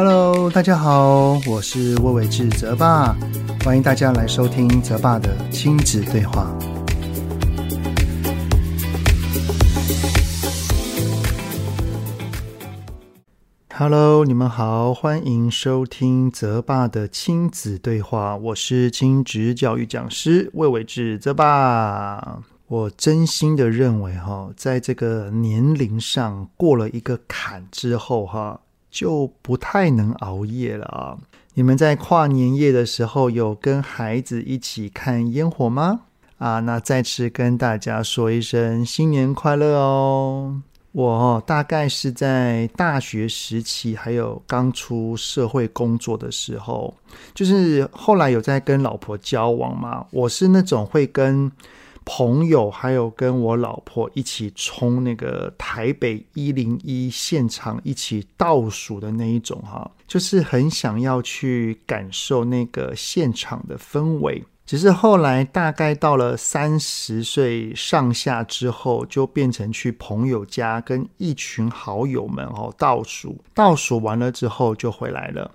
Hello，大家好，我是魏玮志泽爸，欢迎大家来收听泽爸的亲子对话。Hello，你们好，欢迎收听泽爸的亲子对话，我是亲职教育讲师魏玮志泽爸。我真心的认为，哈，在这个年龄上过了一个坎之后，哈，就不太能熬夜了啊。你们在跨年夜的时候有跟孩子一起看烟火吗？啊，那再次跟大家说一声新年快乐哦。我大概是在大学时期，还有刚出社会工作的时候，就是后来有在跟老婆交往嘛，我是那种会跟。朋友还有跟我老婆一起冲那个台北一零一现场一起倒数的那一种哈，就是很想要去感受那个现场的氛围。只是后来大概到了三十岁上下之后，就变成去朋友家跟一群好友们哦倒数，倒数完了之后就回来了。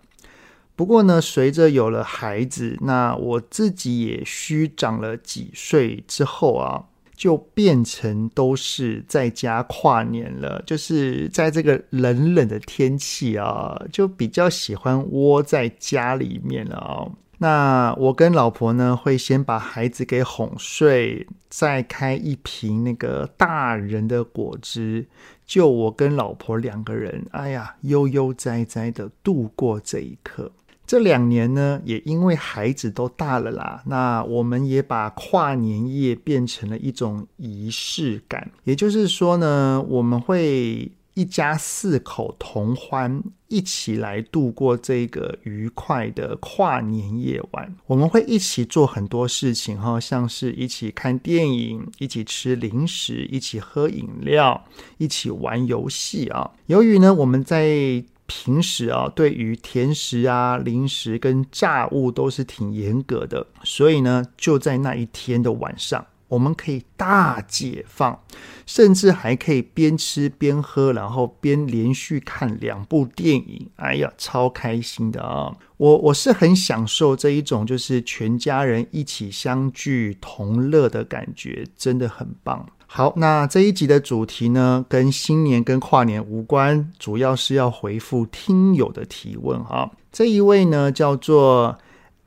不过呢，随着有了孩子，那我自己也虚长了几岁之后啊，就变成都是在家跨年了。就是在这个冷冷的天气啊，就比较喜欢窝在家里面了啊。那我跟老婆呢，会先把孩子给哄睡，再开一瓶那个大人的果汁，就我跟老婆两个人，哎呀，悠悠哉哉的度过这一刻。这两年呢，也因为孩子都大了啦，那我们也把跨年夜变成了一种仪式感。也就是说呢，我们会一家四口同欢，一起来度过这个愉快的跨年夜晚。我们会一起做很多事情哈，像是一起看电影，一起吃零食，一起喝饮料，一起玩游戏啊。由于呢，我们在平时啊，对于甜食啊、零食跟炸物都是挺严格的，所以呢，就在那一天的晚上，我们可以大解放，甚至还可以边吃边喝，然后边连续看两部电影。哎呀，超开心的啊！我我是很享受这一种就是全家人一起相聚同乐的感觉，真的很棒。好，那这一集的主题呢，跟新年跟跨年无关，主要是要回复听友的提问哈。这一位呢叫做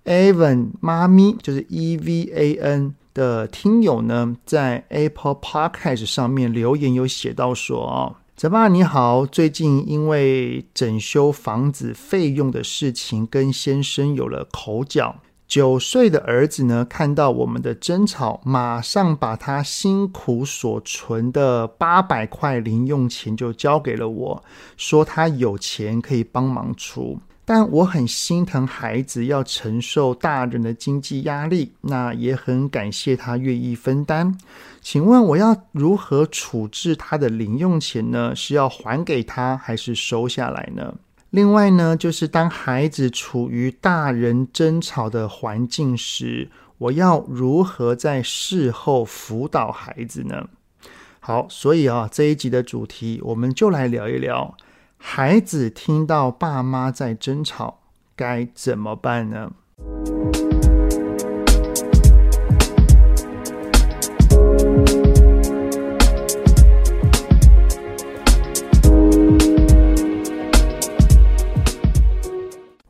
Evan 妈咪，就是 E V A N 的听友呢，在 Apple Podcast 上面留言有写到说啊，泽爸你好，最近因为整修房子费用的事情，跟先生有了口角。九岁的儿子呢，看到我们的争吵，马上把他辛苦所存的八百块零用钱就交给了我，说他有钱可以帮忙出。但我很心疼孩子要承受大人的经济压力，那也很感谢他愿意分担。请问我要如何处置他的零用钱呢？是要还给他，还是收下来呢？另外呢，就是当孩子处于大人争吵的环境时，我要如何在事后辅导孩子呢？好，所以啊，这一集的主题，我们就来聊一聊，孩子听到爸妈在争吵，该怎么办呢？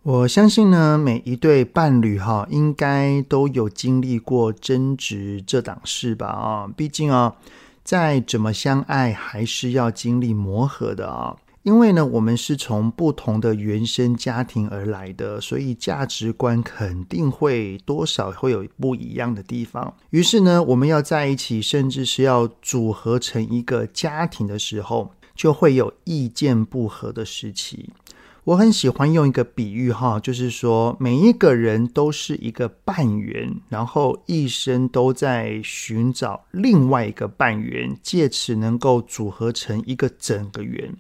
我相信呢，每一对伴侣哈，应该都有经历过争执这档事吧？啊，毕竟啊，再怎么相爱，还是要经历磨合的啊。因为呢，我们是从不同的原生家庭而来的，所以价值观肯定会多少会有不一样的地方。于是呢，我们要在一起，甚至是要组合成一个家庭的时候，就会有意见不合的时期。我很喜欢用一个比喻哈，就是说每一个人都是一个半圆，然后一生都在寻找另外一个半圆，借此能够组合成一个整个圆。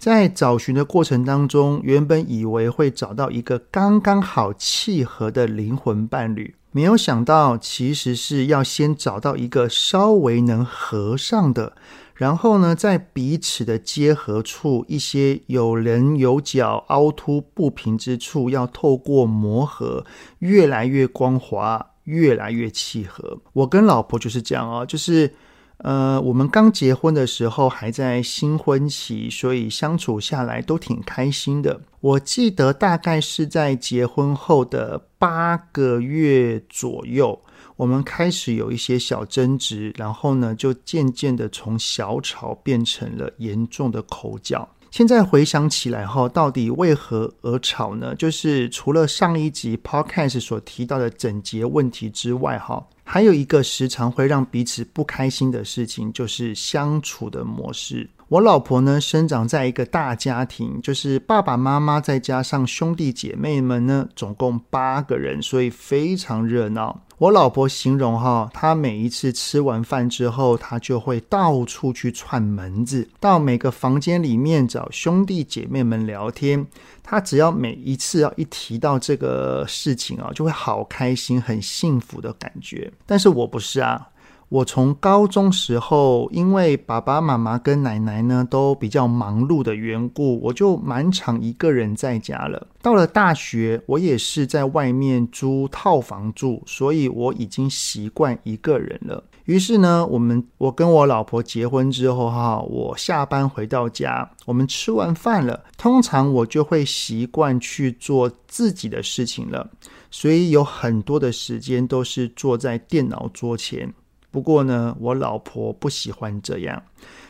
在找寻的过程当中，原本以为会找到一个刚刚好契合的灵魂伴侣，没有想到其实是要先找到一个稍微能合上的。然后呢，在彼此的结合处，一些有棱有角、凹凸不平之处，要透过磨合，越来越光滑，越来越契合。我跟老婆就是这样哦，就是。呃，我们刚结婚的时候还在新婚期，所以相处下来都挺开心的。我记得大概是在结婚后的八个月左右，我们开始有一些小争执，然后呢，就渐渐的从小吵变成了严重的口角。现在回想起来哈，到底为何而吵呢？就是除了上一集 Podcast 所提到的整洁问题之外，哈。还有一个时常会让彼此不开心的事情，就是相处的模式。我老婆呢，生长在一个大家庭，就是爸爸妈妈再加上兄弟姐妹们呢，总共八个人，所以非常热闹。我老婆形容哈，她每一次吃完饭之后，她就会到处去串门子，到每个房间里面找兄弟姐妹们聊天。她只要每一次要一提到这个事情啊，就会好开心、很幸福的感觉。但是我不是啊。我从高中时候，因为爸爸妈妈跟奶奶呢都比较忙碌的缘故，我就蛮常一个人在家了。到了大学，我也是在外面租套房住，所以我已经习惯一个人了。于是呢，我们我跟我老婆结婚之后哈，我下班回到家，我们吃完饭了，通常我就会习惯去做自己的事情了，所以有很多的时间都是坐在电脑桌前。不过呢，我老婆不喜欢这样，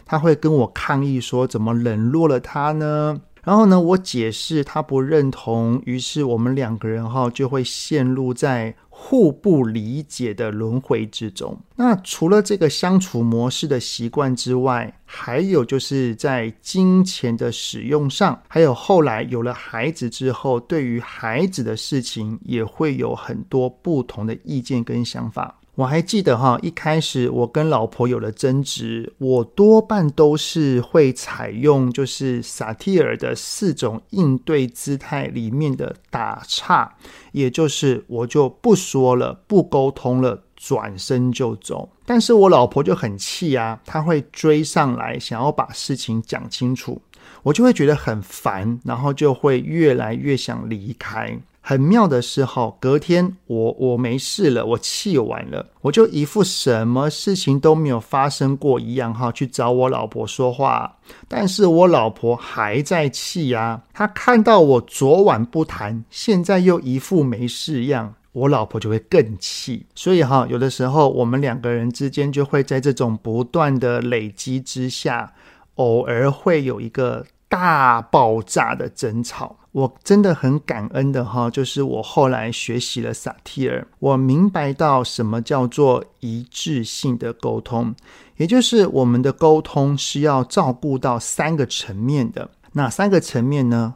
她会跟我抗议说：“怎么冷落了她呢？”然后呢，我解释她不认同，于是我们两个人哈就会陷入在互不理解的轮回之中。那除了这个相处模式的习惯之外，还有就是在金钱的使用上，还有后来有了孩子之后，对于孩子的事情也会有很多不同的意见跟想法。我还记得哈，一开始我跟老婆有了争执，我多半都是会采用就是萨提尔的四种应对姿态里面的打岔，也就是我就不说了，不沟通了，转身就走。但是我老婆就很气啊，她会追上来，想要把事情讲清楚，我就会觉得很烦，然后就会越来越想离开。很妙的是哈，隔天我我没事了，我气完了，我就一副什么事情都没有发生过一样哈，去找我老婆说话。但是我老婆还在气呀，她看到我昨晚不谈，现在又一副没事样，我老婆就会更气。所以哈，有的时候我们两个人之间就会在这种不断的累积之下，偶尔会有一个大爆炸的争吵。我真的很感恩的哈，就是我后来学习了萨提尔，我明白到什么叫做一致性的沟通，也就是我们的沟通是要照顾到三个层面的。哪三个层面呢？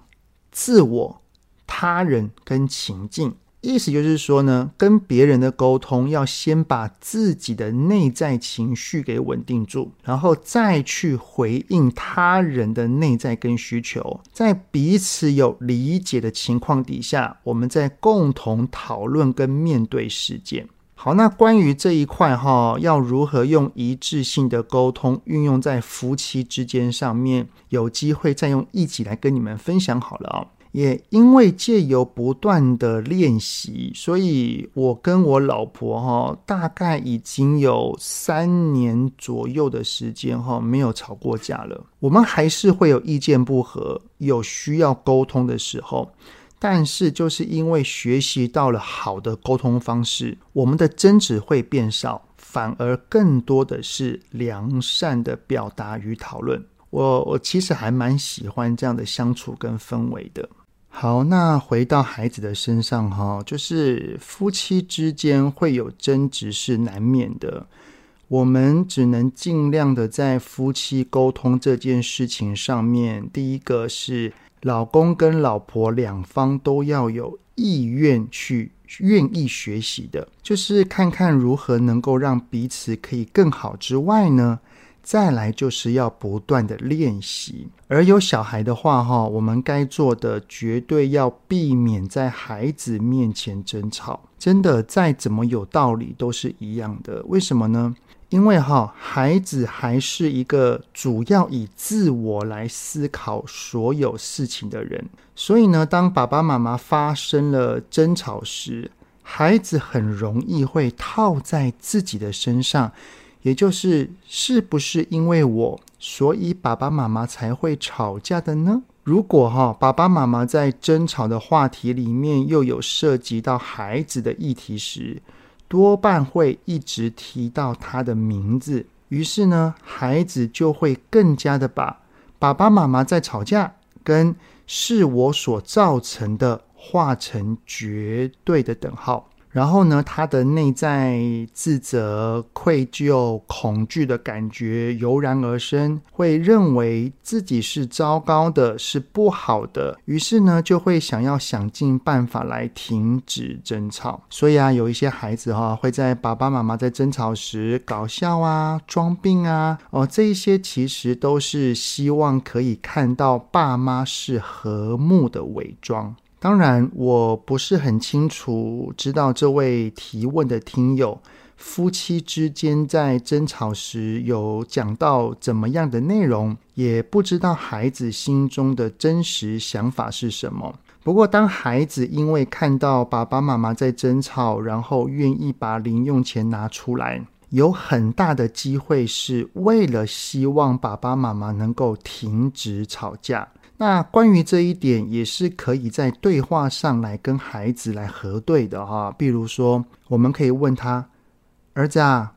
自我、他人跟情境。意思就是说呢，跟别人的沟通要先把自己的内在情绪给稳定住，然后再去回应他人的内在跟需求，在彼此有理解的情况底下，我们再共同讨论跟面对事件。好，那关于这一块哈，要如何用一致性的沟通运用在夫妻之间上面，有机会再用一起来跟你们分享好了啊。也因为借由不断的练习，所以我跟我老婆哈，大概已经有三年左右的时间哈，没有吵过架了。我们还是会有意见不合，有需要沟通的时候，但是就是因为学习到了好的沟通方式，我们的争执会变少，反而更多的是良善的表达与讨论。我我其实还蛮喜欢这样的相处跟氛围的。好，那回到孩子的身上哈，就是夫妻之间会有争执是难免的，我们只能尽量的在夫妻沟通这件事情上面，第一个是老公跟老婆两方都要有意愿去愿意学习的，就是看看如何能够让彼此可以更好之外呢，再来就是要不断的练习，而有小孩的话，哈，我们该做的绝对要避免在孩子面前争吵。真的，再怎么有道理都是一样的。为什么呢？因为哈，孩子还是一个主要以自我来思考所有事情的人，所以呢，当爸爸妈妈发生了争吵时，孩子很容易会套在自己的身上，也就是是不是因为我，所以爸爸妈妈才会吵架的呢？如果哈，爸爸妈妈在争吵的话题里面又有涉及到孩子的议题时，多半会一直提到他的名字，于是呢，孩子就会更加的把爸爸妈妈在吵架跟是我所造成的画成绝对的等号。然后呢，他的内在自责、愧疚、恐惧的感觉油然而生，会认为自己是糟糕的，是不好的，于是呢，就会想要想尽办法来停止争吵。所以啊，有一些孩子哈、会在爸爸妈妈在争吵时搞笑啊、装病啊，哦，这一些其实都是希望可以看到爸妈是和睦的伪装。当然，我不是很清楚知道这位提问的听友夫妻之间在争吵时有讲到怎么样的内容，也不知道孩子心中的真实想法是什么。不过，当孩子因为看到爸爸妈妈在争吵，然后愿意把零用钱拿出来，有很大的机会是为了希望爸爸妈妈能够停止吵架。那关于这一点，也是可以在对话上来跟孩子来核对的哈。比如说，我们可以问他：“儿子啊，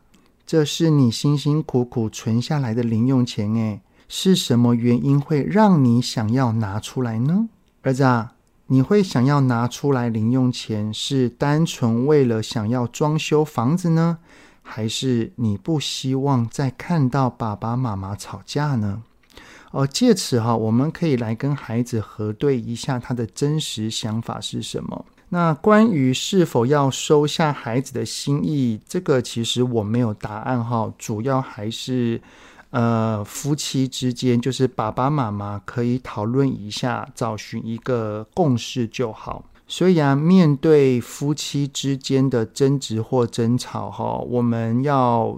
这是你辛辛苦苦存下来的零用钱诶，是什么原因会让你想要拿出来呢？儿子啊，你会想要拿出来零用钱，是单纯为了想要装修房子呢，还是你不希望再看到爸爸妈妈吵架呢？”哦，借此哈，我们可以来跟孩子核对一下他的真实想法是什么。那关于是否要收下孩子的心意，这个其实我没有答案哈。主要还是呃夫妻之间，就是爸爸妈妈可以讨论一下，找寻一个共识就好。所以啊，面对夫妻之间的争执或争吵哈，我们要。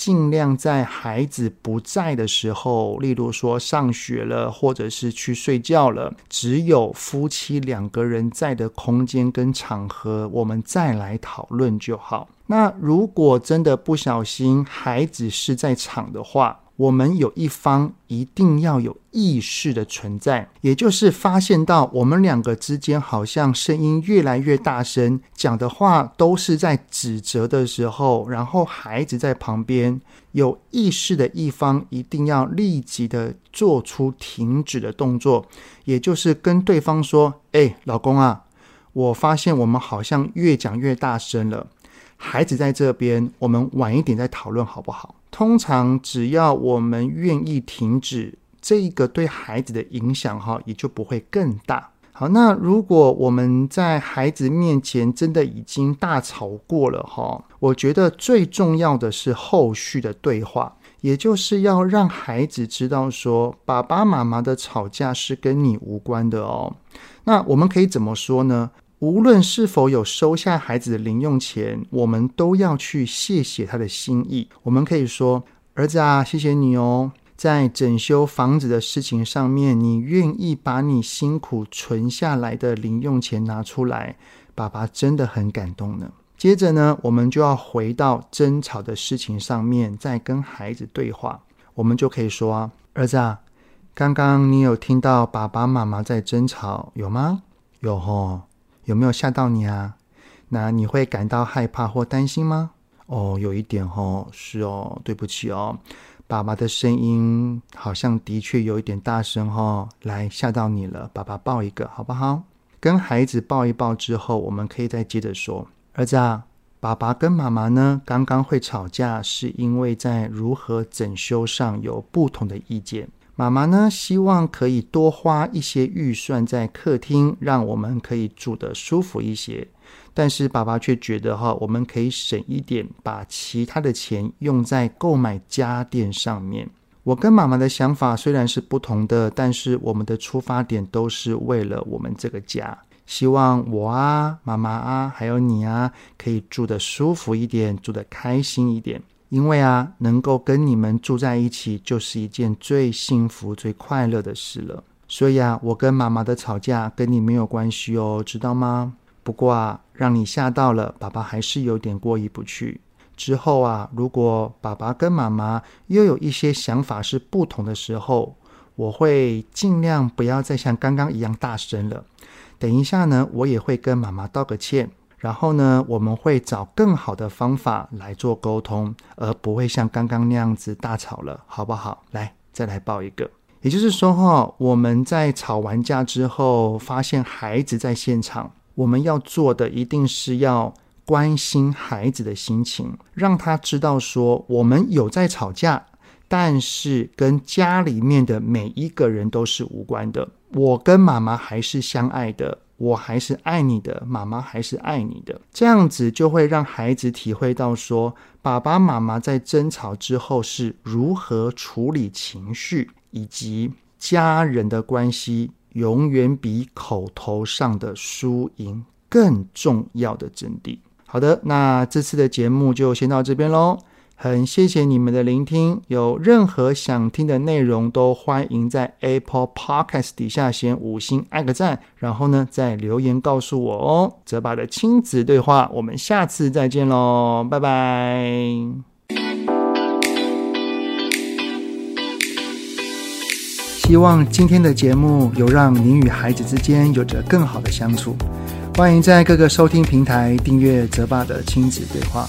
尽量在孩子不在的时候，例如说上学了，或者是去睡觉了，只有夫妻两个人在的空间跟场合，我们再来讨论就好。那如果真的不小心，孩子是在场的话，我们有一方一定要有意识的存在，也就是发现到我们两个之间好像声音越来越大声，讲的话都是在指责的时候，然后孩子在旁边，有意识的一方一定要立即的做出停止的动作，也就是跟对方说：“哎，老公啊，我发现我们好像越讲越大声了，孩子在这边，我们晚一点再讨论好不好？”通常只要我们愿意停止，这一个对孩子的影响哈也就不会更大。好，那如果我们在孩子面前真的已经大吵过了哈，我觉得最重要的是后续的对话，也就是要让孩子知道说，爸爸妈妈的吵架是跟你无关的哦。那我们可以怎么说呢？无论是否有收下孩子的零用钱，我们都要去谢谢他的心意。我们可以说：“儿子啊，谢谢你哦，在整修房子的事情上面，你愿意把你辛苦存下来的零用钱拿出来，爸爸真的很感动呢。”接着呢，我们就要回到争吵的事情上面，再跟孩子对话。我们就可以说啊：“儿子啊，刚刚你有听到爸爸妈妈在争吵，有吗？有吼。”有没有吓到你啊？那你会感到害怕或担心吗？哦，有一点哦，是哦，对不起哦，爸爸的声音好像的确有一点大声哦，来吓到你了，爸爸抱一个好不好？跟孩子抱一抱之后，我们可以再接着说，儿子啊，爸爸跟妈妈呢，刚刚会吵架，是因为在如何整修上有不同的意见。妈妈呢，希望可以多花一些预算在客厅，让我们可以住得舒服一些。但是爸爸却觉得哈，我们可以省一点，把其他的钱用在购买家电上面。我跟妈妈的想法虽然是不同的，但是我们的出发点都是为了我们这个家，希望我啊、妈妈啊，还有你啊，可以住得舒服一点，住得开心一点。因为啊，能够跟你们住在一起，就是一件最幸福、最快乐的事了。所以啊，我跟妈妈的吵架跟你没有关系哦，知道吗？不过啊，让你吓到了，爸爸还是有点过意不去。之后啊，如果爸爸跟妈妈又有一些想法是不同的时候，我会尽量不要再像刚刚一样大声了。等一下呢，我也会跟妈妈道个歉，然后呢，我们会找更好的方法来做沟通，而不会像刚刚那样子大吵了，好不好？来，再来抱一个。也就是说，哈，我们在吵完架之后，发现孩子在现场，我们要做的一定是要关心孩子的心情，让他知道说，我们有在吵架，但是跟家里面的每一个人都是无关的。我跟妈妈还是相爱的，我还是爱你的，妈妈还是爱你的。这样子就会让孩子体会到说，爸爸妈妈在争吵之后是如何处理情绪。以及家人的关系，永远比口头上的输赢更重要的真谛。好的，那这次的节目就先到这边喽。很谢谢你们的聆听，有任何想听的内容，都欢迎在 Apple Podcast 底下先五星按个赞，然后呢再留言告诉我哦。泽爸的亲子对话，我们下次再见喽，拜拜。希望今天的节目有让您与孩子之间有着更好的相处。欢迎在各个收听平台订阅泽爸的亲子对话。